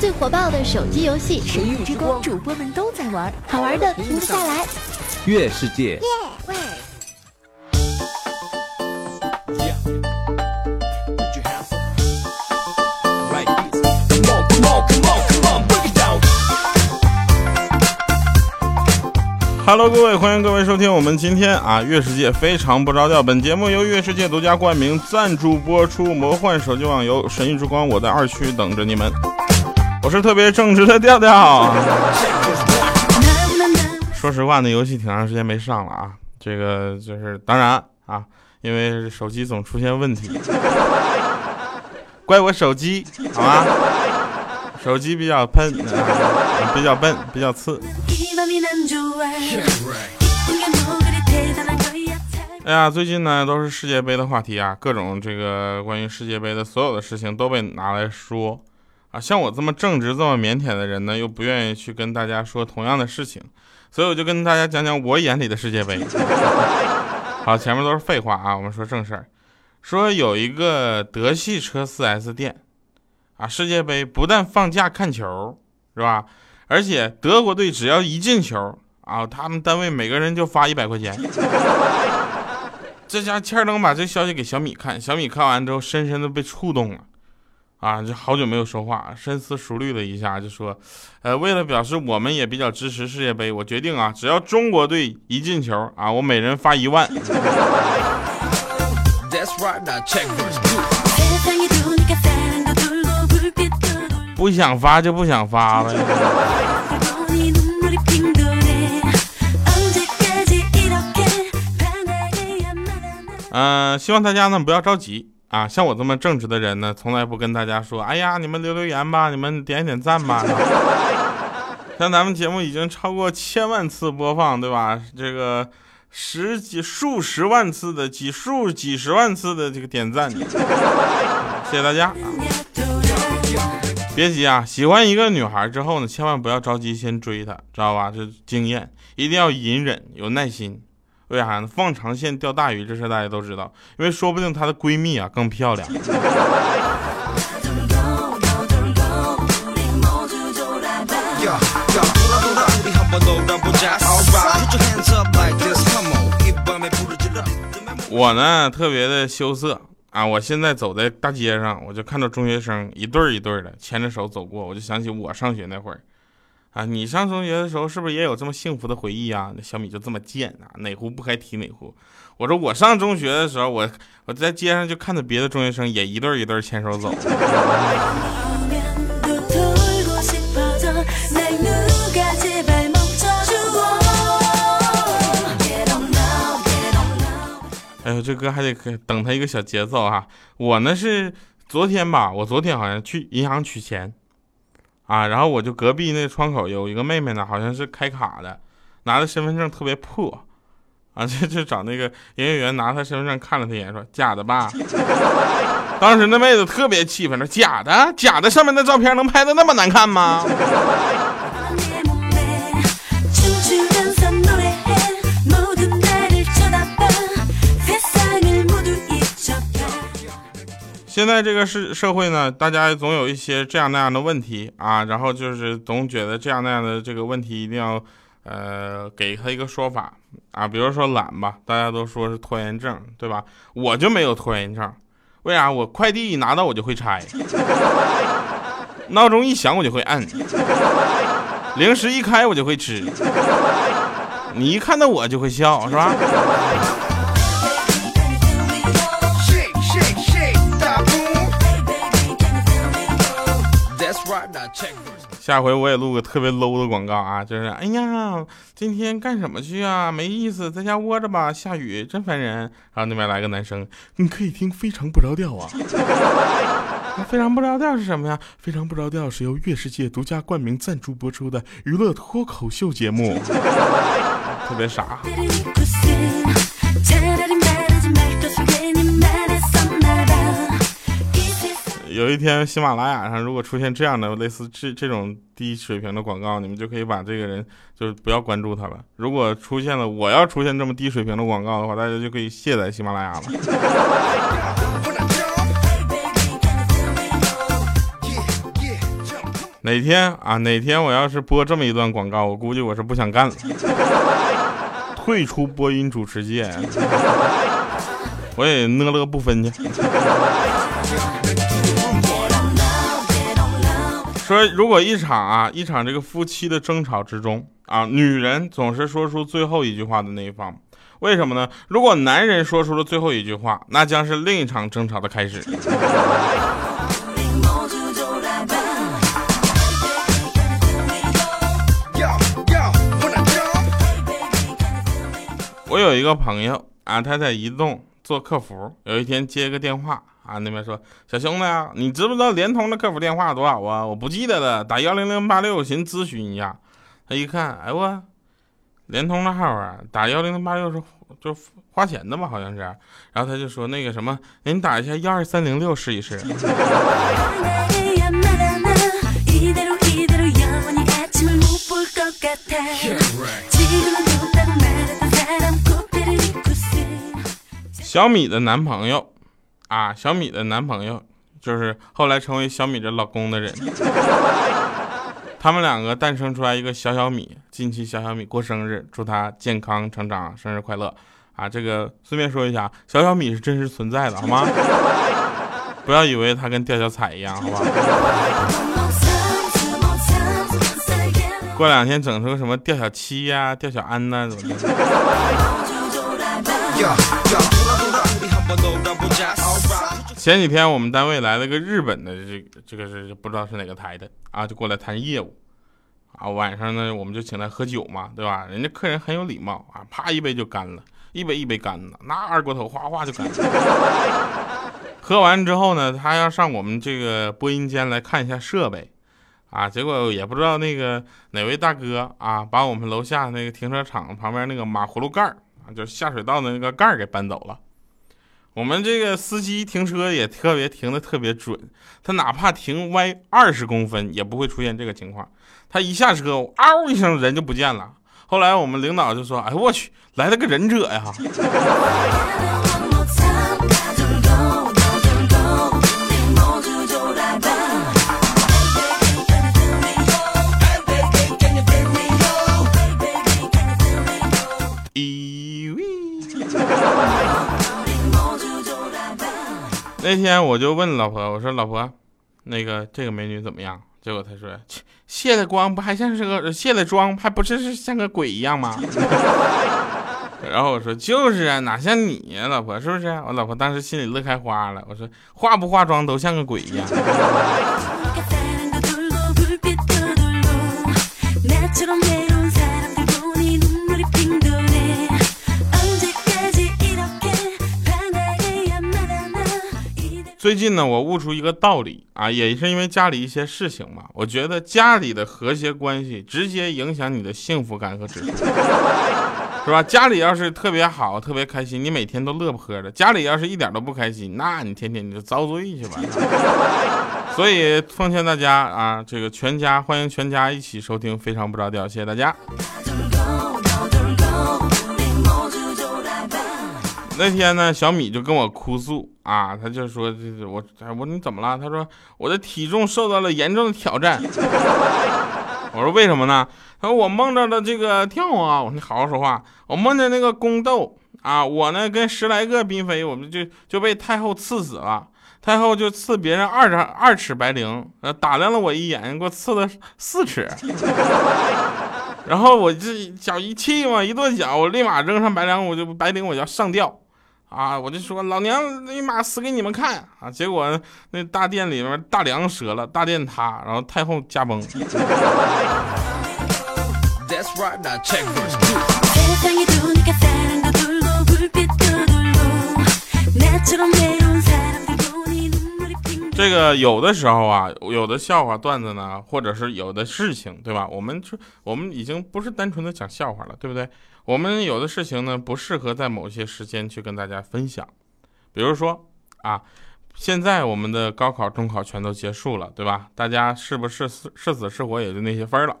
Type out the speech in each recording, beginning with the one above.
最火爆的手机游戏《神域之光》，主播们都在玩，好玩的停不下来。月世界。Hello，各位，欢迎各位收听我们今天啊月世界非常不着调。本节目由月世界独家冠名赞助播出，魔幻手机网游《神域之光》，我在二区等着你们。我是特别正直的调调。说实话，那游戏挺长时间没上了啊。这个就是当然啊，因为手机总出现问题，怪我手机好吗？手机比较喷，比较笨，比较次。哎呀，最近呢都是世界杯的话题啊，各种这个关于世界杯的所有的事情都被拿来说啊。像我这么正直、这么腼腆的人呢，又不愿意去跟大家说同样的事情，所以我就跟大家讲讲我眼里的世界杯。好，前面都是废话啊，我们说正事儿。说有一个德系车 4S 店。啊！世界杯不但放假看球，是吧？而且德国队只要一进球啊，他们单位每个人就发一百块钱。这家欠登把这消息给小米看，小米看完之后深深的被触动了，啊，就好久没有说话，深思熟虑了一下，就说，呃，为了表示我们也比较支持世界杯，我决定啊，只要中国队一进球啊，我每人发一万。不想发就不想发呗。嗯，希望大家呢不要着急啊，像我这么正直的人呢，从来不跟大家说，哎呀，你们留留言吧，你们点点赞吧。像咱们节目已经超过千万次播放，对吧？这个十几、数十万次的几数几十万次的这个点赞，谢谢大家。别急啊，喜欢一个女孩之后呢，千万不要着急先追她，知道吧？这经验一定要隐忍，有耐心。为啥呢？放长线钓大鱼，这事大家都知道。因为说不定她的闺蜜啊更漂亮。我呢，特别的羞涩。啊！我现在走在大街上，我就看到中学生一对儿一对儿的牵着手走过，我就想起我上学那会儿。啊，你上中学的时候是不是也有这么幸福的回忆啊？那小米就这么贱啊，哪壶不开提哪壶。我说我上中学的时候，我我在街上就看到别的中学生也一对一对牵手走。哎呦，这歌还得等他一个小节奏哈。我呢是昨天吧，我昨天好像去银行取钱，啊，然后我就隔壁那窗口有一个妹妹呢，好像是开卡的，拿的身份证特别破，啊，就就找那个营业员拿她身份证看了她一眼，说假的吧。当时那妹子特别气愤，说假的，假的上面那照片能拍的那么难看吗？现在这个社社会呢，大家总有一些这样那样的问题啊，然后就是总觉得这样那样的这个问题一定要，呃，给他一个说法啊，比如说懒吧，大家都说是拖延症，对吧？我就没有拖延症，为啥？我快递一拿到我就会拆，闹钟一响我就会按，零食一开我就会吃，你一看到我就会笑，是吧？下回我也录个特别 low 的广告啊，就是哎呀，今天干什么去啊？没意思，在家窝着吧，下雨真烦人。然后那边来个男生，你可以听非常不着调啊。非常不着调是什么呀？非常不着调是由月世界独家冠名赞助播出的娱乐脱口秀节目，特别傻。有一天，喜马拉雅上如果出现这样的类似这这种低水平的广告，你们就可以把这个人就是不要关注他了。如果出现了我要出现这么低水平的广告的话，大家就可以卸载喜马拉雅了。哪天啊，哪天我要是播这么一段广告，我估计我是不想干了，退出播音主持界，我也呢了不分去。说如果一场啊一场这个夫妻的争吵之中啊，女人总是说出最后一句话的那一方，为什么呢？如果男人说出了最后一句话，那将是另一场争吵的开始。我有一个朋友啊，他在移动做客服，有一天接个电话。啊，那边说小兄弟啊，你知不知道联通的客服电话多少啊？我不记得了，打幺零零八六，寻咨询一下。他一看，哎我，联通的号啊，打幺零零八六是就花钱的吧？好像是。然后他就说那个什么，您打一下幺二三零六试一试。小米的男朋友。啊，小米的男朋友就是后来成为小米的老公的人，他们两个诞生出来一个小小米，近期小小米过生日，祝他健康成长，生日快乐啊！这个顺便说一下，小小米是真实存在的，好吗？不要以为他跟吊小彩一样，好吧？过两天整出个什么吊小七呀、吊小安呐，怎么的？前几天我们单位来了个日本的，这这个是不知道是哪个台的啊，就过来谈业务啊。晚上呢，我们就请他喝酒嘛，对吧？人家客人很有礼貌啊，啪一杯就干了，一杯一杯干的，那二锅头哗哗就干了。喝完之后呢，他要上我们这个播音间来看一下设备啊，结果也不知道那个哪位大哥啊，把我们楼下那个停车场旁边那个马葫芦盖儿啊，就是下水道的那个盖儿给搬走了。我们这个司机停车也特别停的特别准，他哪怕停歪二十公分也不会出现这个情况。他一下车，嗷一声人就不见了。后来我们领导就说：“哎我去，来了个忍者呀！”那天我就问老婆，我说老婆，那个这个美女怎么样？结果她说，卸了光不还像是个卸了妆还不是是像个鬼一样吗？然后我说就是啊，哪像你呀，老婆是不是？我老婆当时心里乐开花了。我说化不化妆都像个鬼一样。最近呢，我悟出一个道理啊，也是因为家里一些事情嘛。我觉得家里的和谐关系直接影响你的幸福感和指数，是吧？家里要是特别好、特别开心，你每天都乐不呵的；家里要是一点都不开心，那你天天你就遭罪去吧。所以奉劝大家啊，这个全家欢迎全家一起收听《非常不着调》，谢谢大家。那天呢，小米就跟我哭诉啊，他就说：“这是我我你怎么了？”他说：“我的体重受到了严重的挑战。”我说：“为什么呢？”他说：“我梦着的这个跳啊，我说你好好说话。我梦见那个宫斗啊，我呢跟十来个嫔妃，我们就就被太后赐死了。太后就赐别人二丈二尺白绫，呃，打量了我一眼，给我赐了四尺。然后我这脚一气嘛，一跺脚，我立马扔上白绫，我就白绫我就要上吊。啊！我就说老娘立马死给你们看啊！结果那大殿里面大梁折了，大殿塌，然后太后驾崩。这个有的时候啊，有的笑话段子呢，或者是有的事情，对吧？我们就我们已经不是单纯的讲笑话了，对不对？我们有的事情呢，不适合在某些时间去跟大家分享。比如说啊，现在我们的高考、中考全都结束了，对吧？大家是不是是死是活也就那些分了？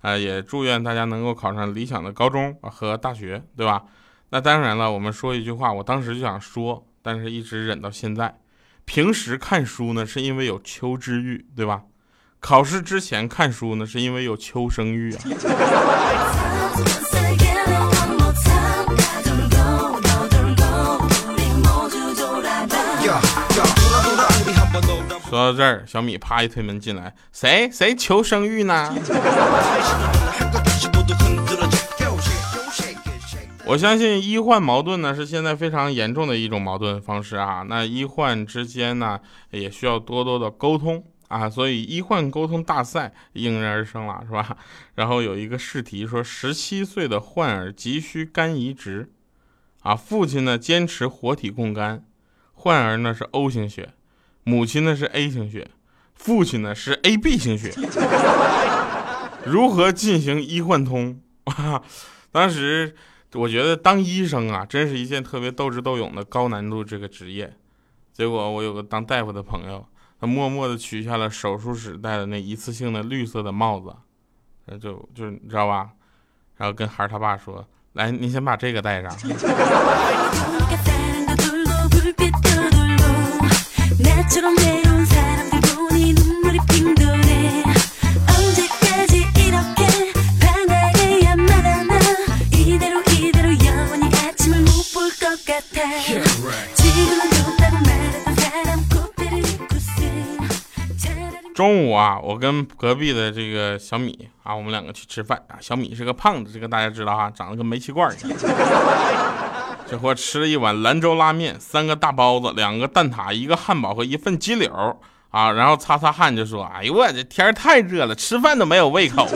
啊，也祝愿大家能够考上理想的高中和大学，对吧？那当然了，我们说一句话，我当时就想说，但是一直忍到现在。平时看书呢，是因为有求知欲，对吧？考试之前看书呢，是因为有求生欲啊。说到这儿，小米啪一推门进来，谁谁求生欲呢？我相信医患矛盾呢是现在非常严重的一种矛盾方式啊。那医患之间呢也需要多多的沟通啊，所以医患沟通大赛应运而生了，是吧？然后有一个试题说，十七岁的患儿急需肝移植，啊，父亲呢坚持活体供肝，患儿呢是 O 型血，母亲呢是 A 型血，父亲呢是 AB 型血，如何进行医患通？啊，当时。我觉得当医生啊，真是一件特别斗智斗勇的高难度这个职业。结果我有个当大夫的朋友，他默默地取下了手术室戴的那一次性的绿色的帽子，就就你知道吧？然后跟孩儿他爸说：“来，你先把这个戴上。” 中午啊，我跟隔壁的这个小米啊，我们两个去吃饭啊。小米是个胖子，这个大家知道哈，长得跟煤气罐一样。这货吃了一碗兰州拉面，三个大包子，两个蛋挞，一个汉堡和一份鸡柳啊，然后擦擦汗就说：“哎呦我这天太热了，吃饭都没有胃口。”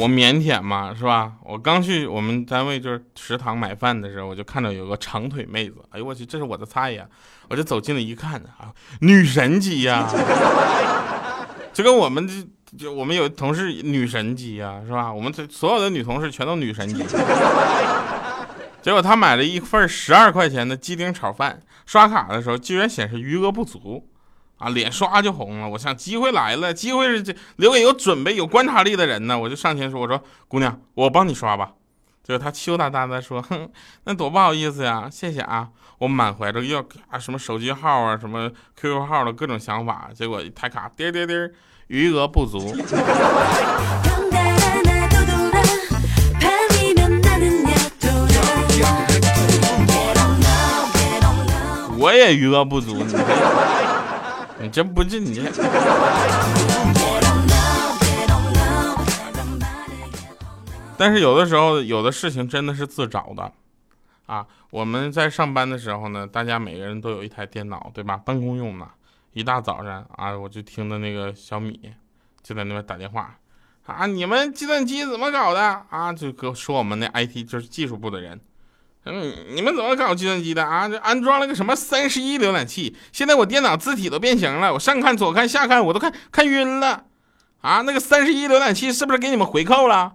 我腼腆嘛，是吧？我刚去我们单位就是食堂买饭的时候，我就看到有个长腿妹子，哎呦我去，这是我的菜呀！我就走近了一看啊，女神级呀，就跟我们这就我们有同事女神级呀，是吧？我们这所有的女同事全都女神级。结果她买了一份十二块钱的鸡丁炒饭，刷卡的时候居然显示余额不足。啊，脸唰就红了。我想机会来了，机会是这留给有准备、有观察力的人呢。我就上前说：“我说姑娘，我帮你刷吧。”结果他羞答答的说：“哼，那多不好意思呀，谢谢啊。”我满怀着要啊什么手机号啊、什么 QQ 号的各种想法，结果一抬卡，滴滴滴，余额不足。我也余额不足，你。你真不是你？但是有的时候，有的事情真的是自找的啊！我们在上班的时候呢，大家每个人都有一台电脑，对吧？办公用的。一大早上啊，我就听到那个小米就在那边打电话啊，你们计算机怎么搞的啊？就跟说我们那 IT 就是技术部的人。嗯，你们怎么搞计算机的啊？这安装了个什么三十一浏览器？现在我电脑字体都变形了，我上看左看下看我都看看晕了。啊，那个三十一浏览器是不是给你们回扣了？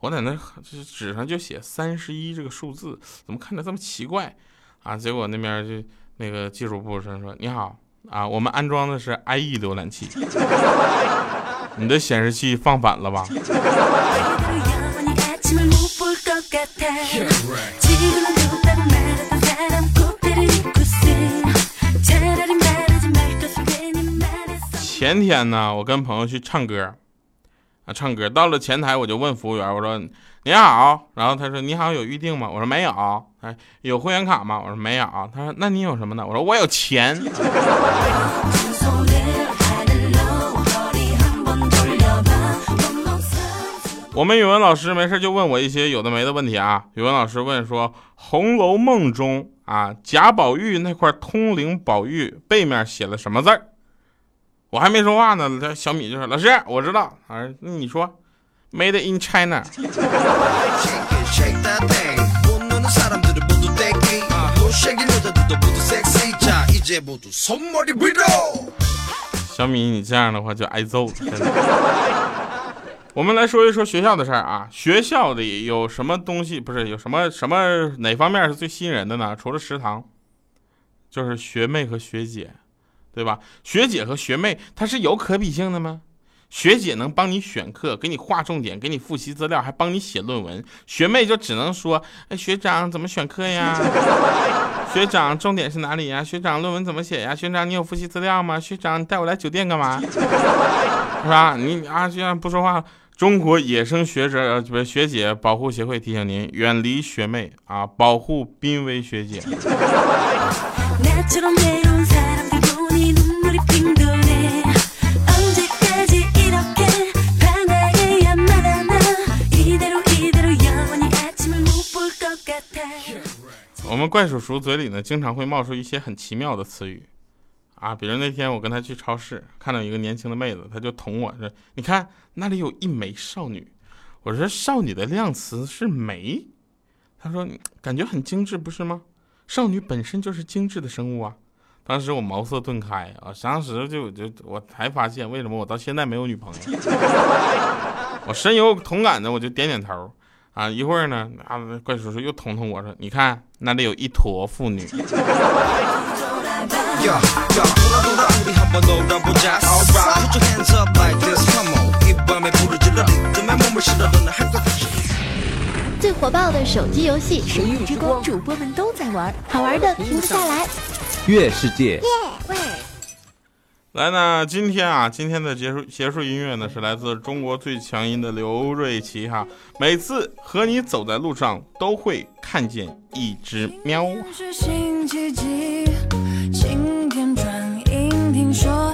我在那纸上就写三十一这个数字，怎么看着这么奇怪？啊，结果那边就那个技术部说说你好啊，我们安装的是 IE 浏览器，你的显示器放反了吧？前天呢，我跟朋友去唱歌，啊，唱歌到了前台，我就问服务员，我说你好，然后他说你好，有预定吗？我说没有，哎，有会员卡吗？我说没有，他说那你有什么呢？我说我有钱。我们语文老师没事就问我一些有的没的问题啊。语文老师问说，《红楼梦》中啊，贾宝玉那块通灵宝玉背面写了什么字儿？我还没说话呢，这小米就说：“老师，我知道。”啊，那你说，Made in China。小米，你这样的话就挨揍了。我们来说一说学校的事儿啊，学校里有什么东西不是有什么什么哪方面是最吸引人的呢？除了食堂，就是学妹和学姐，对吧？学姐和学妹她是有可比性的吗？学姐能帮你选课，给你划重点，给你复习资料，还帮你写论文。学妹就只能说：“哎，学长怎么选课呀？学长重点是哪里呀？学长论文怎么写呀？学长你有复习资料吗？学长你带我来酒店干嘛？是吧？你啊，这样不说话了。中国野生学者呃不是学姐保护协会提醒您，远离学妹啊，保护濒危学姐。”我们怪叔叔嘴里呢，经常会冒出一些很奇妙的词语，啊，比如那天我跟他去超市，看到一个年轻的妹子，他就捅我说：“你看那里有一枚少女。”我说：“少女的量词是枚。”他说：“感觉很精致，不是吗？少女本身就是精致的生物啊。”当时我茅塞顿开啊，当时就就我才发现为什么我到现在没有女朋友，我深有同感的，我就点点头。啊，一会儿呢，啊，怪叔叔又捅捅我说：“你看那里有一坨妇女。”最火爆的手机游戏《神域之光》，主播们都在玩，好玩的停不下来。月世界。来呢，今天啊，今天的结束结束音乐呢是来自中国最强音的刘瑞琦哈。每次和你走在路上，都会看见一只喵。说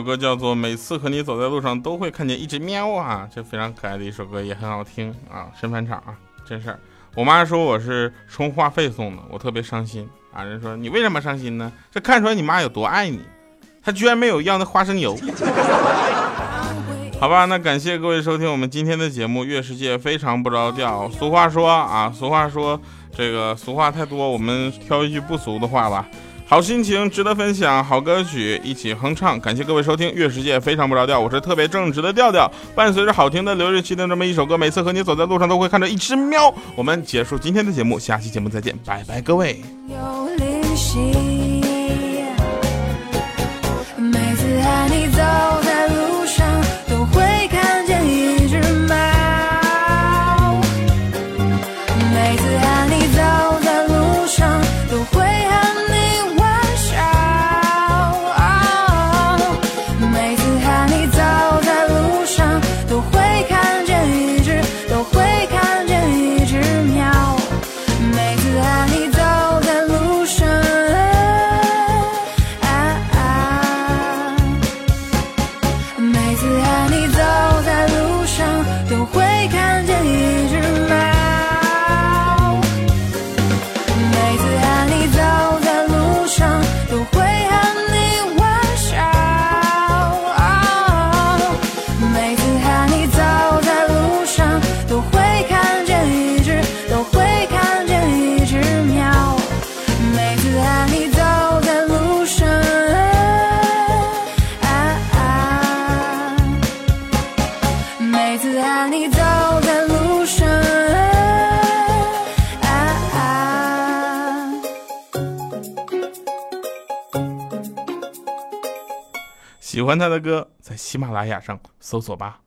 首歌叫做《每次和你走在路上都会看见一只喵》啊，这非常可爱的一首歌，也很好听啊。神返场啊，真事儿。我妈说我是充话费送的，我特别伤心啊。人说你为什么伤心呢？这看出来你妈有多爱你，她居然没有要那花生油。好吧，那感谢各位收听我们今天的节目《月世界》，非常不着调。俗话说啊，俗话说这个俗话太多，我们挑一句不俗的话吧。好心情值得分享，好歌曲一起哼唱。感谢各位收听《月世界》，非常不着调，我是特别正直的调调。伴随着好听的刘瑞琪的这么一首歌，每次和你走在路上都会看着一只喵。我们结束今天的节目，下期节目再见，拜拜，各位。每次和你走欢他的歌，在喜马拉雅上搜索吧。